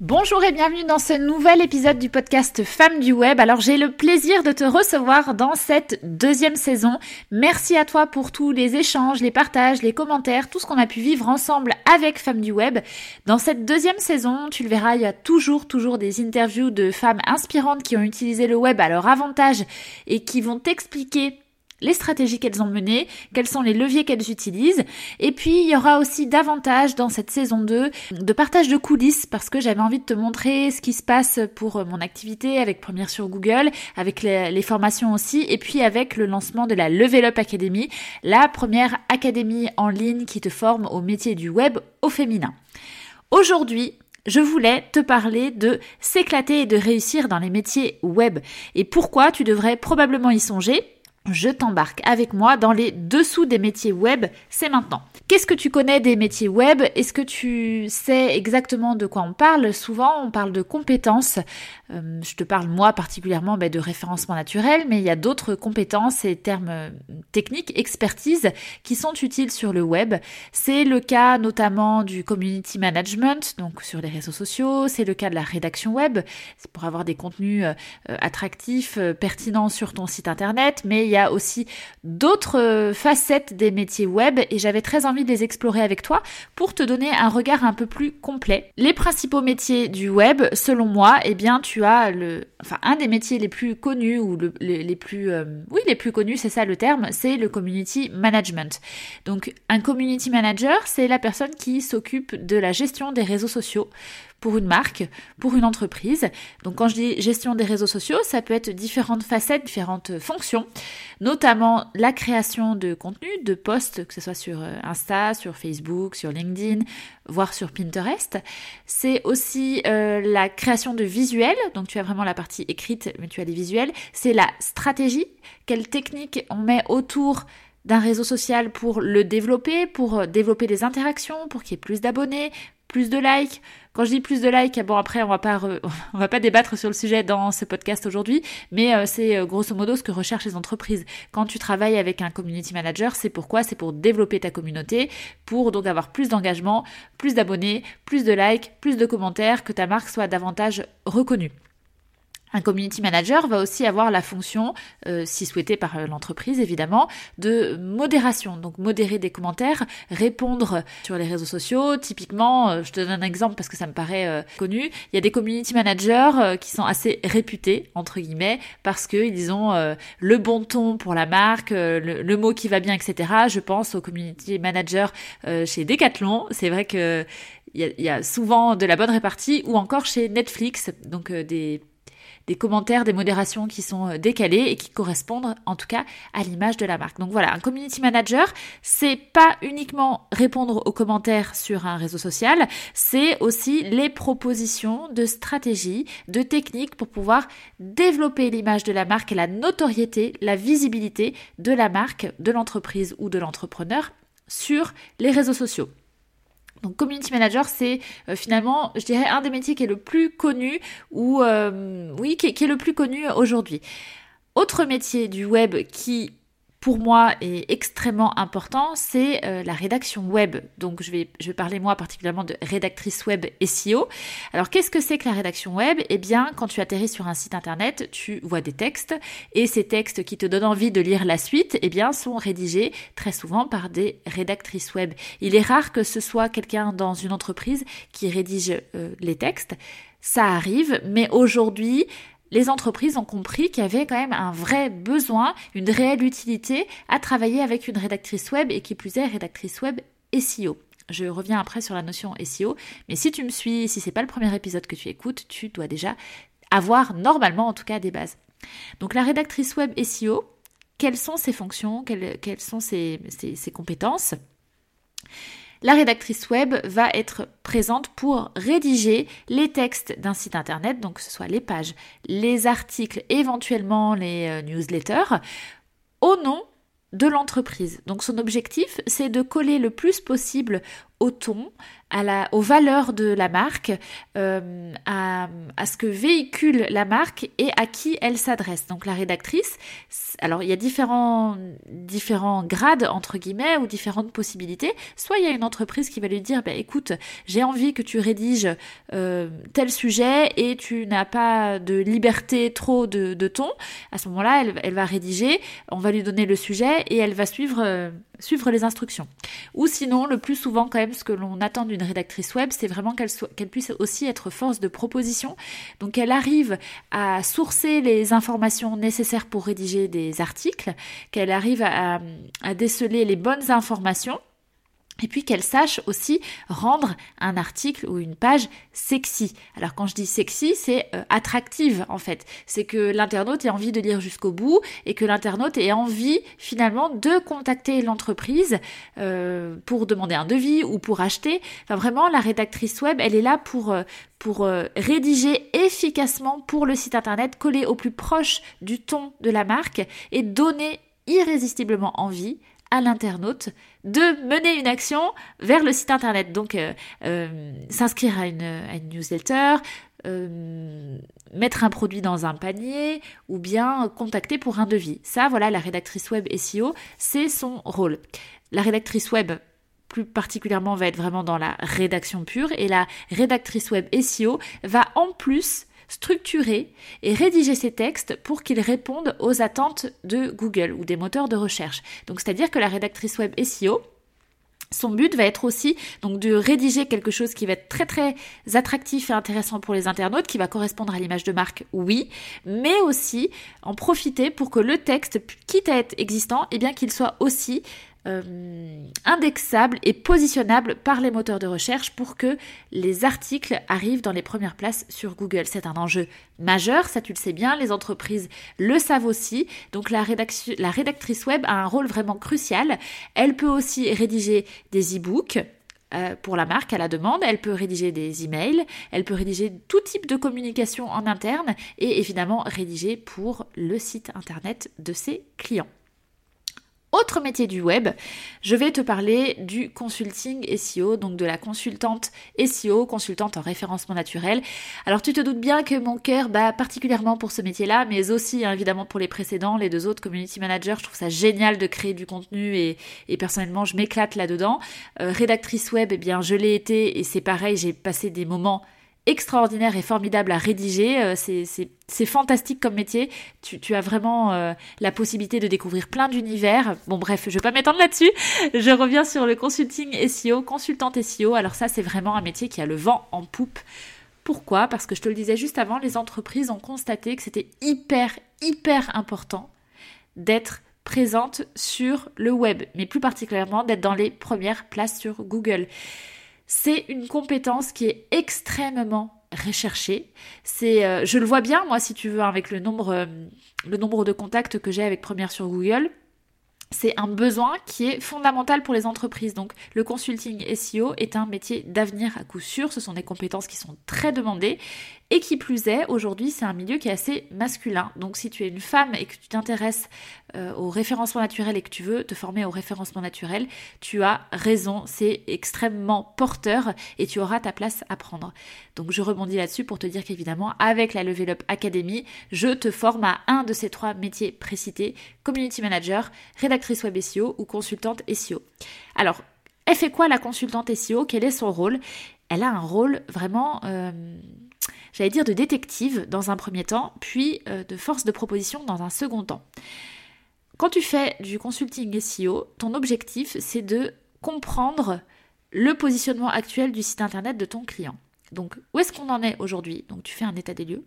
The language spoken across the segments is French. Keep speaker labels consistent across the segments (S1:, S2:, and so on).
S1: Bonjour et bienvenue dans ce nouvel épisode du podcast Femmes du Web. Alors j'ai le plaisir de te recevoir dans cette deuxième saison. Merci à toi pour tous les échanges, les partages, les commentaires, tout ce qu'on a pu vivre ensemble avec Femmes du Web. Dans cette deuxième saison, tu le verras, il y a toujours, toujours des interviews de femmes inspirantes qui ont utilisé le web à leur avantage et qui vont t'expliquer les stratégies qu'elles ont menées, quels sont les leviers qu'elles utilisent. Et puis, il y aura aussi davantage dans cette saison 2 de partage de coulisses parce que j'avais envie de te montrer ce qui se passe pour euh, mon activité avec Première sur Google, avec les, formations aussi, et puis avec le lancement de la Level Up Academy, la première académie en ligne qui te forme au métier du web au féminin. Aujourd'hui, je voulais te parler de s'éclater et de réussir dans les métiers web et pourquoi tu devrais probablement y songer? Je t'embarque avec moi dans les dessous des métiers web, c'est maintenant. Qu'est-ce que tu connais des métiers web? Est-ce que tu sais exactement de quoi on parle? Souvent, on parle de compétences. Euh, je te parle moi particulièrement ben, de référencement naturel, mais il y a d'autres compétences et termes euh, techniques, expertise, qui sont utiles sur le web. C'est le cas notamment du community management, donc sur les réseaux sociaux. C'est le cas de la rédaction web, c'est pour avoir des contenus euh, attractifs, pertinents sur ton site internet. Mais il y a aussi d'autres facettes des métiers web et j'avais très envie de les explorer avec toi pour te donner un regard un peu plus complet. Les principaux métiers du web, selon moi, eh bien, tu un des métiers les plus connus ou les, plus, euh, oui, les plus connus, c'est ça le terme, c'est le community management. Donc, un community manager, c'est la personne qui s'occupe de la gestion des réseaux sociaux pour une marque, pour une entreprise. Donc quand je dis gestion des réseaux sociaux, ça peut être différentes facettes, différentes fonctions, notamment la création de contenu, de posts, que ce soit sur euh, Insta, sur Facebook, sur LinkedIn, voire sur Pinterest. C'est aussi euh, la création de visuels, donc tu as vraiment la partie écrite, mais tu as les visuels. C'est la stratégie, quelle technique on met autour d'un réseau social pour le développer, pour développer des interactions, pour qu'il y ait plus d'abonnés, plus de likes. Quand je dis plus de likes, bon après on va pas on va pas débattre sur le sujet dans ce podcast aujourd'hui, mais euh, c'est euh, grosso modo ce que recherchent les entreprises. Quand tu travailles avec un community manager, c'est pourquoi? C'est pour développer ta communauté, pour donc avoir plus d'engagement, plus d'abonnés, plus de likes, plus de commentaires, que ta marque soit davantage reconnue. Un community manager va aussi avoir la fonction, euh, si souhaité par euh, l'entreprise évidemment, de modération. Donc modérer des commentaires, répondre sur les réseaux sociaux. Typiquement, euh, je te donne un exemple parce que ça me paraît connu. Il y a des community managers qui sont assez réputés entre guillemets parce qu'ils ont le bon ton pour la marque, le, mot qui va bien, etc. Je pense aux community managers chez Decathlon. C'est vrai que il y, a, souvent de la bonne répartie ou encore chez Netflix, donc des des commentaires, des modérations qui sont euh, décalées et qui correspondent en tout cas à l'image de la marque. Donc voilà, un community manager, c'est pas uniquement répondre aux commentaires sur un réseau social, c'est aussi les propositions de stratégies, de techniques pour pouvoir développer l'image de la marque et la notoriété, la visibilité de la marque, de l'entreprise ou de l'entrepreneur sur les réseaux sociaux. Donc community manager, c'est euh, finalement, je dirais, un des métiers qui est le plus connu ou euh, oui, qui est le plus connu aujourd'hui. Autre métier du web qui pour moi est extrêmement important, c'est euh, la rédaction web. Donc je vais, parler moi particulièrement de rédactrice web SEO. Alors qu'est-ce que c'est que la rédaction web? Eh bien, quand tu atterris sur un site internet, tu vois des textes et ces textes qui te donnent envie de lire la suite, eh bien, sont rédigés très souvent par des rédactrices web. Il est rare que ce soit quelqu'un dans une entreprise qui rédige euh, les textes. Ça arrive, mais aujourd'hui, les entreprises ont compris qu'il y avait quand même un vrai besoin, une réelle utilité à travailler avec une rédactrice web et qui plus est rédactrice web SEO. Je reviens après sur la notion SEO, mais si tu me suis, si c'est pas le premier épisode que tu écoutes, tu dois déjà avoir normalement en tout cas des bases. Donc la rédactrice web SEO, quelles sont ses fonctions, quelles, sont ses, ses compétences? La rédactrice web va être présente pour rédiger les textes d'un site internet, donc que ce soit les pages, les articles, éventuellement les euh, newsletters, au nom de l'entreprise. Donc son objectif, c'est de coller le plus possible au ton, à la, aux valeurs de la marque, euh, à, ce que véhicule la marque et à qui elle s'adresse. Donc la rédactrice, alors il y a différents, différents grades entre guillemets ou différentes possibilités. Soit il y a une entreprise qui va lui dire, bah, écoute, j'ai envie que tu rédiges euh, tel sujet et tu n'as pas de liberté trop de, de ton. À ce moment-là, elle, elle, va rédiger, on va lui donner le sujet et elle va suivre. Euh, suivre les instructions. Ou sinon, le plus souvent quand même, ce que l'on attend d'une rédactrice web, c'est vraiment qu'elle qu'elle puisse aussi être force de proposition. Donc qu'elle arrive à sourcer les informations nécessaires pour rédiger des articles, qu'elle arrive à déceler les bonnes informations et puis qu'elle sache aussi rendre un article ou une page sexy. Alors quand je dis sexy, c'est euh, attractive en fait. C'est que l'internaute ait envie de lire jusqu'au bout et que l'internaute ait envie finalement de contacter l'entreprise euh, pour demander un devis ou pour acheter. Enfin vraiment, la rédactrice web, elle est là pour euh, pour rédiger efficacement pour le site internet, coller au plus proche du ton de la marque et donner irrésistiblement envie à l'internaute de mener une action vers le site internet. Donc euh, euh, s'inscrire à une, newsletter, euh, mettre un produit dans un panier ou bien contacter pour un devis. Ça, voilà, la rédactrice web SEO, c'est son rôle. La rédactrice web plus particulièrement va être vraiment dans la rédaction pure et la rédactrice web SEO va en plus structurer et rédiger ces textes pour qu'ils répondent aux attentes de Google ou des moteurs de recherche. Donc c'est-à-dire que la rédactrice web SEO, son but va être aussi donc de rédiger quelque chose qui va être très très attractif et intéressant pour les internautes, qui va correspondre à l'image de marque, oui, mais aussi en profiter pour que le texte, quitte à être existant, eh bien qu'il soit aussi euh, indexable et positionnable par les moteurs de recherche pour que les articles arrivent dans les premières places sur Google. C'est un enjeu majeur, ça tu le sais bien, les entreprises le savent aussi. Donc la, la rédactrice web a un rôle vraiment crucial. Elle peut aussi rédiger des e-books, euh, pour la marque à la demande, elle peut rédiger des emails, elle peut rédiger tout type de communication en interne et évidemment rédiger pour le site internet de ses clients. Autre métier du web, je vais te parler du consulting SEO, donc de la consultante SEO, consultante en référencement naturel. Alors tu te doutes bien que mon cœur bat particulièrement pour ce métier-là, mais aussi hein, évidemment pour les précédents, les deux autres community managers. Je trouve ça génial de créer du contenu et, personnellement je m'éclate là-dedans. Euh, rédactrice web, eh bien je l'ai été et c'est pareil, j'ai passé des moments extraordinaire et formidable à rédiger. Euh, c'est fantastique comme métier. Tu, as vraiment euh, la possibilité de découvrir plein d'univers. Bon bref, je vais pas m'étendre là-dessus. Je reviens sur le consulting SEO, consultante SEO. Alors ça, c'est vraiment un métier qui a le vent en poupe. Pourquoi? Parce que je te le disais juste avant, les entreprises ont constaté que c'était hyper, hyper important d'être présente sur le web, mais plus particulièrement d'être dans les premières places sur Google. C'est une compétence qui est extrêmement recherchée. C'est, euh, je le vois bien moi, si tu veux, avec le nombre, euh, le nombre de contacts que j'ai avec Première sur Google c'est un besoin qui est fondamental pour les entreprises. Donc le consulting SEO est un métier d'avenir à coup sûr. Ce sont des compétences qui sont très demandées. Et qui plus est, aujourd'hui, c'est un milieu qui est assez masculin. Donc si tu es une femme et que tu t'intéresses euh, au référencement naturel et que tu veux te former au référencement naturel, tu as raison, c'est extrêmement porteur et tu auras ta place à prendre. Donc je rebondis là-dessus pour te dire qu'évidemment, avec la Level Up Academy, je te forme à un de ces trois métiers précités, community manager, rédactrice web SEO ou consultante SEO. Alors, elle fait quoi la consultante SEO Quel est son rôle? Elle a un rôle vraiment... Euh, j'allais dire de détective dans un premier temps, puis euh, de force de proposition dans un second temps. Quand tu fais du consulting SEO, ton objectif c'est de comprendre le positionnement actuel du site internet de ton client. Donc, où est-ce qu'on en est aujourd'hui Donc, tu fais un état des lieux.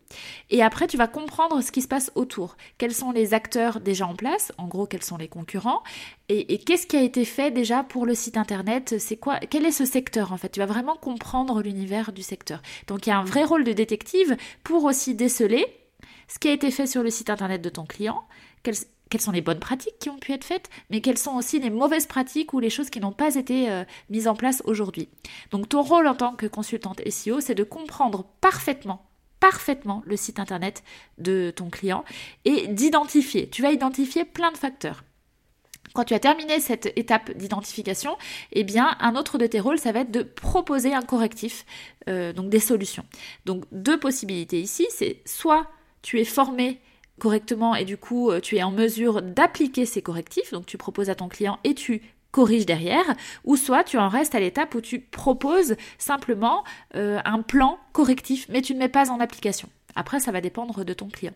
S1: Et après, tu vas comprendre ce qui se passe autour. Quels sont les acteurs déjà en place? En gros, quels sont les concurrents? Et, qu'est-ce qui a été fait déjà pour le site internet? C'est quoi Quel est ce secteur en fait? Tu vas vraiment comprendre l'univers du secteur. Donc, il y a un vrai rôle de détective pour aussi déceler ce qui a été fait sur le site internet de ton client, quelles sont les bonnes pratiques qui ont pu être faites, mais quelles sont aussi les mauvaises pratiques ou les choses qui n'ont pas été euh, mises en place aujourd'hui. Donc ton rôle en tant que consultante SEO, c'est de comprendre parfaitement parfaitement le site internet de ton client et d'identifier. Tu vas identifier plein de facteurs. Quand tu as terminé cette étape d'identification, eh bien, un autre de tes rôles, ça va être de proposer un correctif, euh, donc des solutions. Donc, deux possibilités ici, c'est soit tu es formé correctement et du coup euh, tu es en mesure d'appliquer ces correctifs, donc tu proposes à ton client et tu corriges derrière, ou soit tu en restes à l'étape où tu proposes simplement euh, un plan correctif, mais tu ne mets pas en application. Après, ça va dépendre de ton client.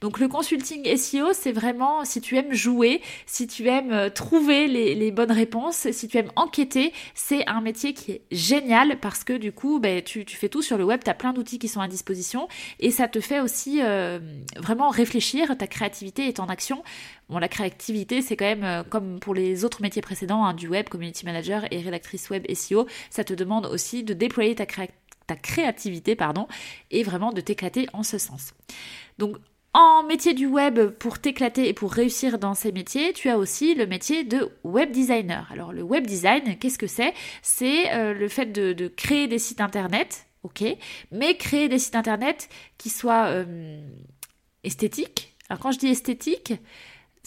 S1: Donc le consulting SEO, c'est vraiment si tu aimes jouer, si tu aimes euh, trouver les, bonnes réponses, si tu aimes enquêter, c'est un métier qui est génial parce que du coup, ben, tu, fais tout sur le web, tu as plein d'outils qui sont à disposition et ça te fait aussi euh, vraiment réfléchir, ta créativité est en action. Bon, la créativité, c'est quand même euh, comme pour les autres métiers précédents hein, du web, community manager et rédactrice web SEO, ça te demande aussi de déployer ta créativité ta créativité, pardon, et vraiment de t'éclater en ce sens. Donc, en métier du web, pour t'éclater et pour réussir dans ces métiers, tu as aussi le métier de web designer. Alors, le web design, qu'est-ce que c'est? C'est euh, le fait de, créer des sites internet, ok, mais créer des sites internet qui soient euh, esthétiques. Alors, quand je dis esthétique,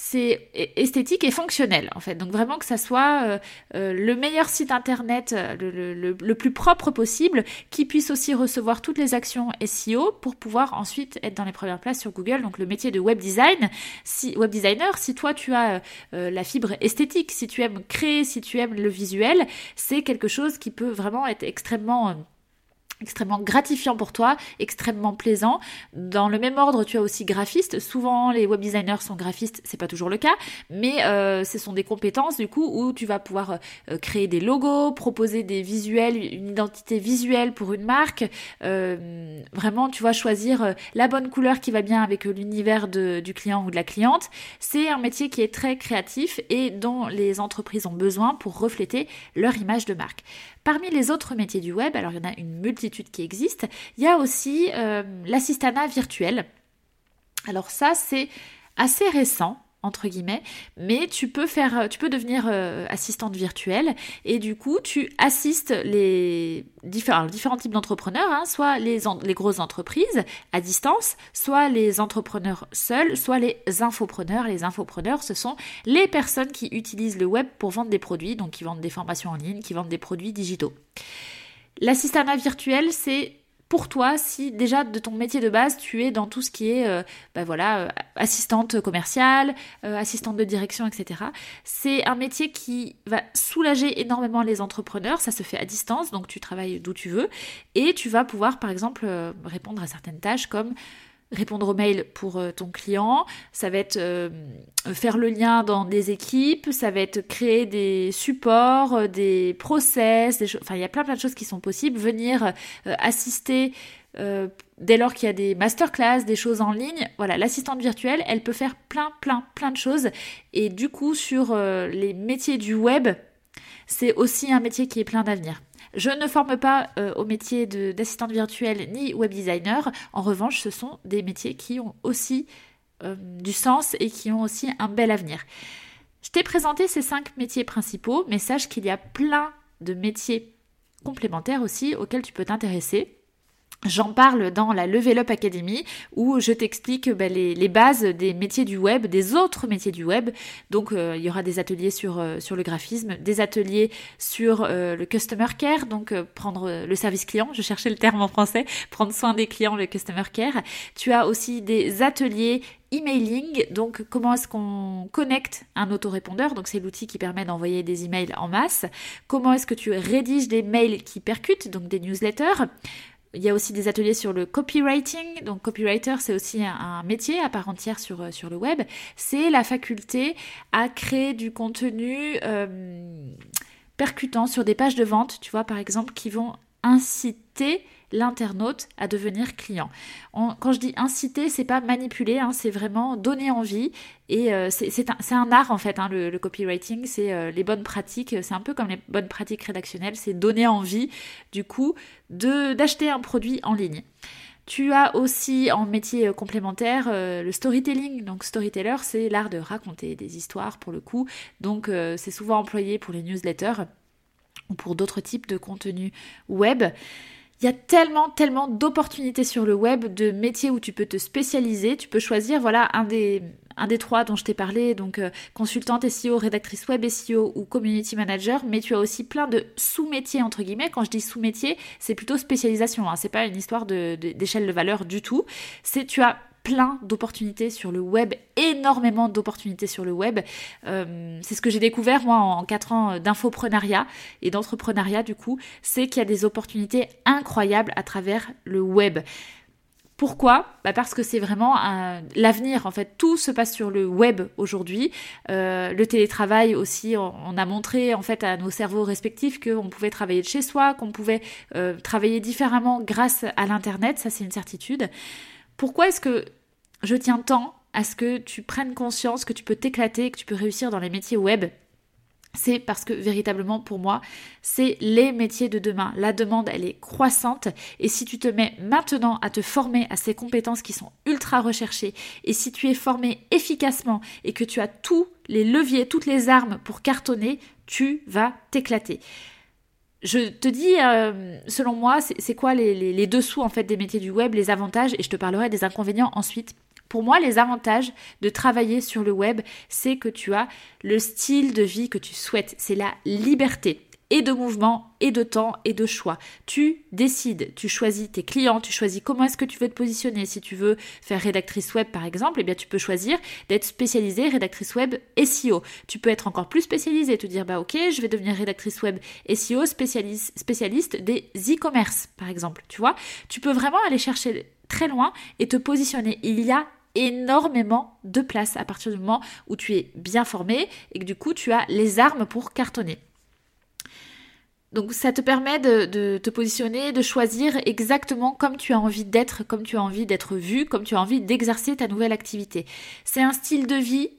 S1: c'est esthétique et fonctionnel en fait. Donc vraiment que ça soit euh, euh, le meilleur site internet, euh, le, plus propre possible, qui puisse aussi recevoir toutes les actions SEO pour pouvoir ensuite être dans les premières places sur Google. Donc le métier de web design, si web designer, si toi tu as la fibre esthétique, si tu aimes créer, si tu aimes le visuel, c'est quelque chose qui peut vraiment être extrêmement extrêmement gratifiant pour toi, extrêmement plaisant. Dans le même ordre, tu as aussi graphiste. Souvent, les web designers sont graphistes, c'est pas toujours le cas, mais euh, ce sont des compétences du coup où tu vas pouvoir euh, créer des logos, proposer des visuels, une identité visuelle pour une marque. Euh, vraiment, tu vas choisir la bonne couleur qui va bien avec l'univers du client ou de la cliente. C'est un métier qui est très créatif et dont les entreprises ont besoin pour refléter leur image de marque. Parmi les autres métiers du web, alors il y en a une multitude qui existent, il y a aussi euh, l'assistanat virtuel. Alors ça, c'est assez récent entre guillemets, mais tu peux faire, tu peux devenir euh, assistante virtuelle et du coup tu assistes les différents, types d'entrepreneurs, hein, soit les, les grosses entreprises à distance, soit les entrepreneurs seuls, soit les infopreneurs. Les infopreneurs, ce sont les personnes qui utilisent le web pour vendre des produits, donc qui vendent des formations en ligne, qui vendent des produits digitaux. L'assistanat virtuel, c'est pour toi si déjà de ton métier de base tu es dans tout ce qui est euh, bah voilà euh, assistante commerciale, euh, assistante de direction, etc. C'est un métier qui va soulager énormément les entrepreneurs. Ça se fait à distance, donc tu travailles d'où tu veux et tu vas pouvoir par exemple répondre à certaines tâches comme répondre aux mails pour euh, ton client, ça va être euh, faire le lien dans des équipes, ça va être créer des supports, euh, des process, enfin il y a plein plein de choses qui sont possibles, venir assister dès lors qu'il y a des masterclass, des choses en ligne, voilà, l'assistante virtuelle, elle peut faire plein plein plein de choses. Et du coup sur les métiers du web, c'est aussi un métier qui est plein d'avenir. Je ne forme pas euh, au métier d'assistante virtuelle ni web designer. En revanche, ce sont des métiers qui ont aussi euh, du sens et qui ont aussi un bel avenir. Je t'ai présenté ces cinq métiers principaux, mais sache qu'il y a plein de métiers complémentaires aussi auxquels tu peux t'intéresser. J'en parle dans la Level Up Academy où je t'explique ben, les, bases des métiers du web, des autres métiers du web. Donc euh, il y aura des ateliers sur, euh, le graphisme, des ateliers sur euh, le customer care, donc prendre le service client, je cherchais le terme en français, prendre soin des clients, le customer care. Tu as aussi des ateliers emailing, donc comment est-ce qu'on connecte un autorépondeur, donc c'est l'outil qui permet d'envoyer des emails en masse. Comment est-ce que tu rédiges des mails qui percutent, donc des newsletters? Il y a aussi des ateliers sur le copywriting. Donc copywriter, c'est aussi un, métier à part entière sur, euh, sur le web. C'est la faculté à créer du contenu euh, percutant sur des pages de vente, tu vois, par exemple, qui vont inciter l'internaute à devenir client. quand je dis inciter, c'est pas manipuler, hein, c'est vraiment donner envie. Et euh, c'est un, art en fait, hein, le, copywriting, c'est euh, les bonnes pratiques, c'est un peu comme les bonnes pratiques rédactionnelles, c'est donner envie du coup d'acheter un produit en ligne. Tu as aussi en métier euh, complémentaire le storytelling. Donc storyteller, c'est l'art de raconter des histoires pour le coup. Donc c'est souvent employé pour les newsletters ou pour d'autres types de contenus web. Il y a tellement, tellement d'opportunités sur le web, de métiers où tu peux te spécialiser. Tu peux choisir, voilà, un des, un des trois dont je t'ai parlé, donc euh, consultante SEO, rédactrice web SEO ou community manager, mais tu as aussi plein de sous-métiers entre guillemets. Quand je dis sous-métier, c'est plutôt spécialisation. Hein. C'est pas une histoire d'échelle de, de valeur du tout. C'est tu as plein d'opportunités sur le web, énormément d'opportunités sur le web. Euh, c'est ce que j'ai découvert moi en 4 ans d'infoprenariat et d'entrepreneuriat du coup, c'est qu'il y a des opportunités incroyables à travers le web. Pourquoi? Bah Parce que c'est vraiment l'avenir. En fait, tout se passe sur le web aujourd'hui. Euh, le télétravail aussi, on, a montré en fait à nos cerveaux respectifs qu'on pouvait travailler de chez soi, qu'on pouvait euh, travailler différemment grâce à l'internet. Ça, c'est une certitude. Pourquoi est-ce que je tiens tant à ce que tu prennes conscience que tu peux t'éclater, que tu peux réussir dans les métiers web? C'est parce que véritablement pour moi, c'est les métiers de demain. La demande, elle est croissante et si tu te mets maintenant à te former à ces compétences qui sont ultra recherchées et si tu es formé efficacement et que tu as tous les leviers, toutes les armes pour cartonner, tu vas t'éclater. Je te dis, euh, selon moi, c'est quoi les, les dessous en fait des métiers du web, les avantages, et je te parlerai des inconvénients ensuite. Pour moi, les avantages de travailler sur le web, c'est que tu as le style de vie que tu souhaites, c'est la liberté et de mouvement, et de temps, et de choix. Tu décides, tu choisis tes clients, tu choisis comment est-ce que tu veux te positionner. Si tu veux faire rédactrice web par exemple, eh bien tu peux choisir d'être spécialisée rédactrice web SEO. Tu peux être encore plus spécialisée, te dire bah ok, je vais devenir rédactrice web SEO spécialiste, spécialiste des e-commerce par exemple. Tu vois, tu peux vraiment aller chercher très loin et te positionner. Il y a énormément de place à partir du moment où tu es bien formé et que du coup tu as les armes pour cartonner. Donc ça te permet de, te positionner, de choisir exactement comme tu as envie d'être, comme tu as envie d'être vu, comme tu as envie d'exercer ta nouvelle activité. C'est un style de vie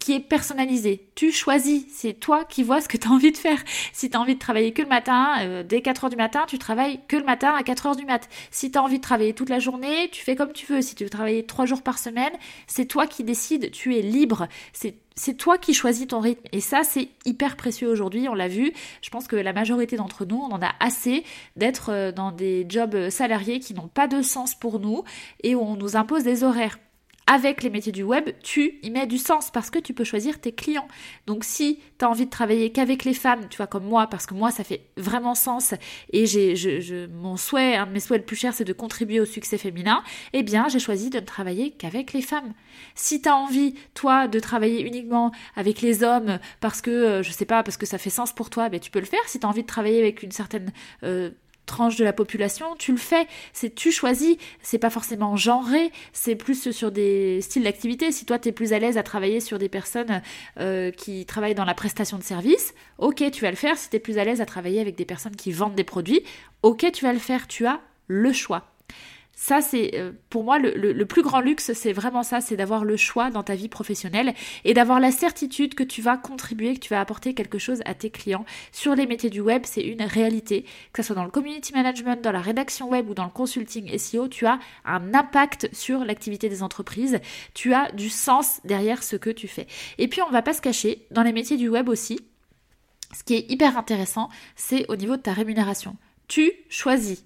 S1: qui est personnalisé. Tu choisis, c'est toi qui vois ce que tu as envie de faire. Si tu as envie de travailler que le matin, euh, dès 4h du matin, tu travailles que le matin à 4h du mat. Si tu as envie de travailler toute la journée, tu fais comme tu veux. Si tu veux travailler 3 jours par semaine, c'est toi qui décides, tu es libre. C'est c'est toi qui choisis ton rythme. Et ça, c'est hyper précieux aujourd'hui, on l'a vu. Je pense que la majorité d'entre nous, on en a assez d'être euh, dans des jobs salariés qui n'ont pas de sens pour nous et où on nous impose des horaires avec les métiers du web, tu y mets du sens parce que tu peux choisir tes clients. Donc si tu as envie de travailler qu'avec les femmes, tu vois comme moi, parce que moi ça fait vraiment sens et j'ai je, mon souhait, un de mes souhaits le plus cher c'est de contribuer au succès féminin, eh bien j'ai choisi de ne travailler qu'avec les femmes. Si tu as envie, toi, de travailler uniquement avec les hommes parce que, euh, je sais pas, parce que ça fait sens pour toi, ben, tu peux le faire. Si tu envie de travailler avec une certaine... Euh, tranche de la population, tu le fais, c'est tu choisis, c'est pas forcément genré, c'est plus sur des styles d'activité. Si toi tu es plus à l'aise à travailler sur des personnes euh, qui travaillent dans la prestation de services, ok tu vas le faire. Si tu es plus à l'aise à travailler avec des personnes qui vendent des produits, ok tu vas le faire, tu as le choix. Ça, c'est euh, pour moi le, plus grand luxe, c'est vraiment ça, c'est d'avoir le choix dans ta vie professionnelle et d'avoir la certitude que tu vas contribuer, que tu vas apporter quelque chose à tes clients. Sur les métiers du web, c'est une réalité. Que ce soit dans le community management, dans la rédaction web ou dans le consulting SEO, tu as un impact sur l'activité des entreprises. Tu as du sens derrière ce que tu fais. Et puis, on va pas se cacher, dans les métiers du web aussi, ce qui est hyper intéressant, c'est au niveau de ta rémunération. Tu choisis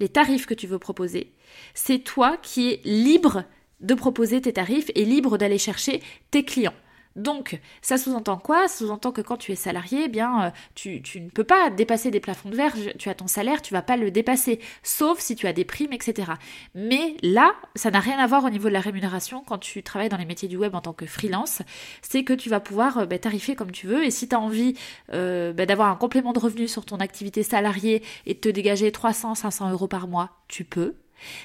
S1: les tarifs que tu veux proposer. C'est toi qui es libre de proposer tes tarifs et libre d'aller chercher tes clients. Donc, ça sous-entend quoi? Ça sous-entend que quand tu es salarié, eh bien, euh, tu, ne peux pas dépasser des plafonds de verre. Tu as ton salaire, tu vas pas le dépasser, sauf si tu as des primes, etc. Mais là, ça n'a rien à voir au niveau de la rémunération quand tu travailles dans les métiers du web en tant que freelance. C'est que tu vas pouvoir euh, bah, tarifer comme tu veux. Et si tu as envie euh, bah, d'avoir un complément de revenu sur ton activité salariée et de te dégager 300, 500 euros par mois, tu peux.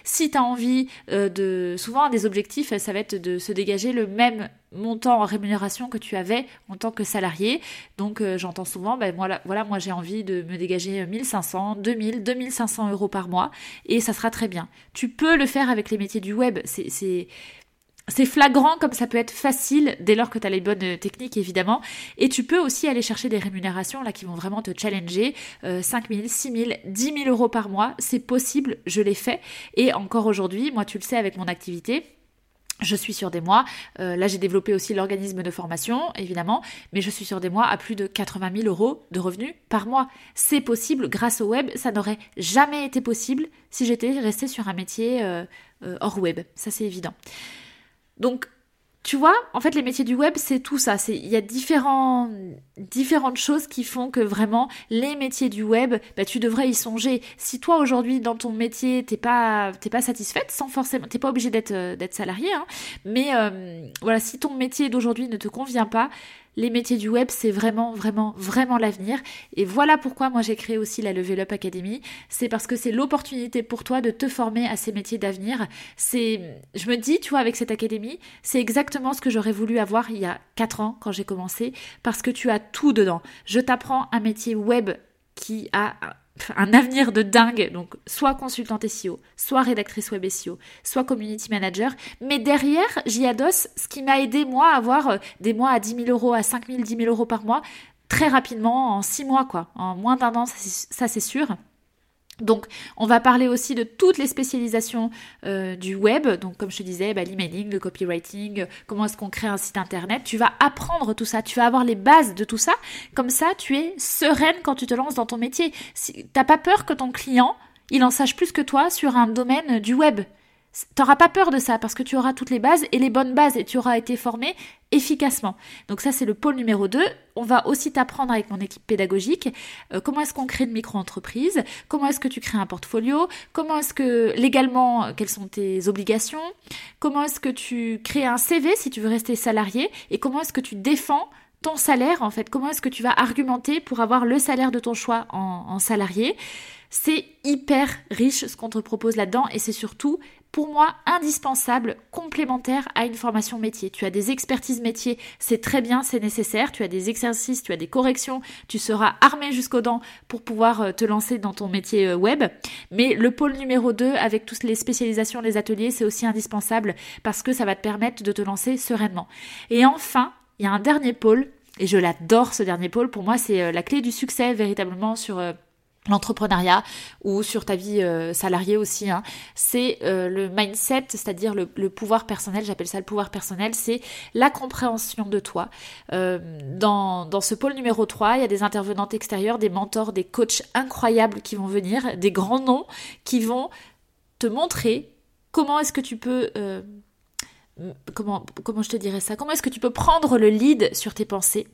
S1: Si tu as envie euh, de... Souvent, un des objectifs, ça va être de se dégager le même montant en rémunération que tu avais en tant que salarié. Donc euh, j'entends souvent, ben voilà, voilà moi j'ai envie de me dégager 1500, 2000, 2500 euros par mois et ça sera très bien. Tu peux le faire avec les métiers du web. C'est c'est flagrant comme ça peut être facile dès lors que tu as les bonnes techniques évidemment. Et tu peux aussi aller chercher des rémunérations là qui vont vraiment te challenger. Euh, 5 000, 6 000, 10 000 euros par mois, c'est possible, je l'ai fait. Et encore aujourd'hui, moi tu le sais avec mon activité, je suis sur des mois, euh, là j'ai développé aussi l'organisme de formation, évidemment, mais je suis sur des mois à plus de 80 000 euros de revenus par mois. C'est possible grâce au web, ça n'aurait jamais été possible si j'étais restée sur un métier euh, euh, hors web, ça c'est évident. Donc, tu vois, en fait, les métiers du web, c'est tout ça. Il y a différents, différentes choses qui font que vraiment, les métiers du web, bah, tu devrais y songer. Si toi, aujourd'hui, dans ton métier, t'es pas, t'es pas satisfaite, sans forcément, t'es pas obligé d'être, euh, d'être salarié, hein, mais euh, voilà, si ton métier d'aujourd'hui ne te convient pas, les métiers du web, c'est vraiment, vraiment, vraiment l'avenir. Et voilà pourquoi moi j'ai créé aussi la Level Up Academy. C'est parce que c'est l'opportunité pour toi de te former à ces métiers d'avenir. C'est, je me dis, tu vois, avec cette académie, c'est exactement ce que j'aurais voulu avoir il y a 4 ans quand j'ai commencé, parce que tu as tout dedans. Je t'apprends un métier web qui a un avenir de dingue, donc soit consultante SEO, soit rédactrice web SEO, soit community manager. Mais derrière, j'y adosse ce qui m'a aidé moi à avoir euh, des mois à 10 000 euros, à 5 000, 10 000 euros par mois, très rapidement, en 6 mois quoi, en moins d'un an, ça c'est sûr. Donc, on va parler aussi de toutes les spécialisations euh, du web. Donc, comme je te disais, bah, l'emailing, le copywriting, comment est-ce qu'on crée un site internet. Tu vas apprendre tout ça, tu vas avoir les bases de tout ça. Comme ça, tu es sereine quand tu te lances dans ton métier. Si, T'as pas peur que ton client, il en sache plus que toi sur un domaine du web. T'auras pas peur de ça parce que tu auras toutes les bases et les bonnes bases et tu auras été formé efficacement. Donc ça c'est le pôle numéro 2. On va aussi t'apprendre avec mon équipe pédagogique euh, comment est-ce qu'on crée une micro-entreprise, comment est-ce que tu crées un portfolio, comment est-ce que légalement quelles sont tes obligations, comment est-ce que tu crées un CV si tu veux rester salarié et comment est-ce que tu défends ton salaire en fait, comment est-ce que tu vas argumenter pour avoir le salaire de ton choix en, en salarié. C'est hyper riche ce qu'on te propose là-dedans et c'est surtout pour moi indispensable, complémentaire à une formation métier. Tu as des expertises métiers, c'est très bien, c'est nécessaire. Tu as des exercices, tu as des corrections, tu seras armé jusqu'aux dents pour pouvoir euh, te lancer dans ton métier euh, web. Mais le pôle numéro 2, avec toutes les spécialisations, les ateliers, c'est aussi indispensable parce que ça va te permettre de te lancer sereinement. Et enfin, il y a un dernier pôle, et je l'adore ce dernier pôle. Pour moi, c'est euh, la clé du succès véritablement sur l'entrepreneuriat ou sur ta vie euh, salariée aussi, hein, c'est euh, le mindset, c'est-à-dire le, pouvoir personnel, j'appelle ça le pouvoir personnel, c'est la compréhension de toi. Euh, dans, dans ce pôle numéro 3, il y a des intervenantes extérieures, des mentors, des coachs incroyables qui vont venir, des grands noms qui vont te montrer comment est-ce que tu peux comment, comment je te dirais ça? Comment est-ce que tu peux prendre le lead sur tes pensées?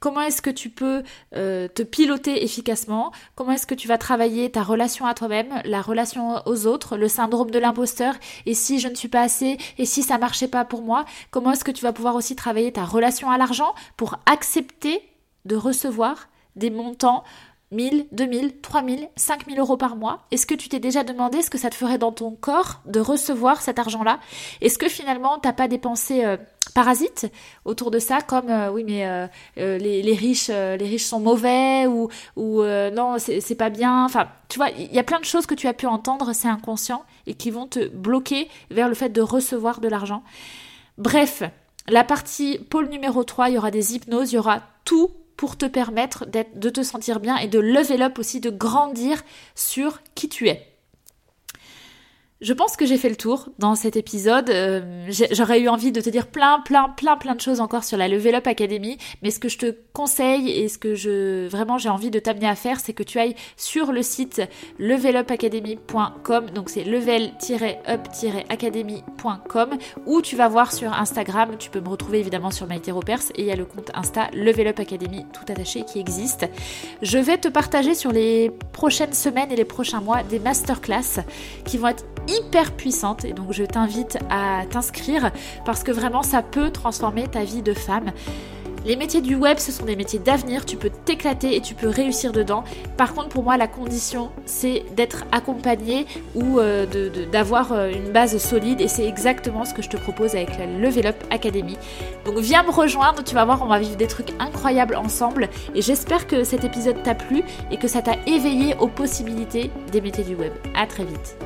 S1: Comment est-ce que tu peux euh, te piloter efficacement? Comment est-ce que tu vas travailler ta relation à toi-même, la relation aux autres, le syndrome de l'imposteur? Et si je ne suis pas assez? Et si ça marchait pas pour moi? Comment est-ce que tu vas pouvoir aussi travailler ta relation à l'argent pour accepter de recevoir des montants 1000, 2000, 3000, 5000 euros par mois. Est-ce que tu t'es déjà demandé ce que ça te ferait dans ton corps de recevoir cet argent-là? Est-ce que finalement t'as pas des pensées euh, parasites autour de ça comme euh, oui mais euh, les, riches les riches sont mauvais ou ou non c'est pas bien? Enfin tu vois il y a plein de choses que tu as pu entendre c'est inconscient et qui vont te bloquer vers le fait de recevoir de l'argent. Bref la partie pôle numéro 3 il y aura des hypnoses il y aura tout pour te permettre de te sentir bien et de level up aussi, de grandir sur qui tu es. Je pense que j'ai fait le tour dans cet épisode. Euh, j'aurais eu envie de te dire plein, plein, plein, plein de choses encore sur la Level Up Academy, mais ce que je te conseille et ce que je vraiment j'ai envie de t'amener à faire, c'est que tu ailles sur le site levelupacademy.com, donc c'est level-up-academy.com, où tu vas voir sur Instagram, tu peux me retrouver évidemment sur MyTeropers et il y a le compte Insta Level Up Academy tout attaché qui existe. Je vais te partager sur les prochaines semaines et les prochains mois des masterclass qui vont être hyper puissante et donc je t'invite à t'inscrire parce que vraiment ça peut transformer ta vie de femme. Les métiers du web, ce sont des métiers d'avenir, tu peux t'éclater et tu peux réussir dedans. Par contre, pour moi, la condition, c'est d'être accompagné ou euh, d'avoir euh, une base solide et c'est exactement ce que je te propose avec la Level Up Academy. Donc viens me rejoindre, tu vas voir, on va vivre des trucs incroyables ensemble et j'espère que cet épisode t'a plu et que ça t'a éveillé aux possibilités des métiers du web. À très vite.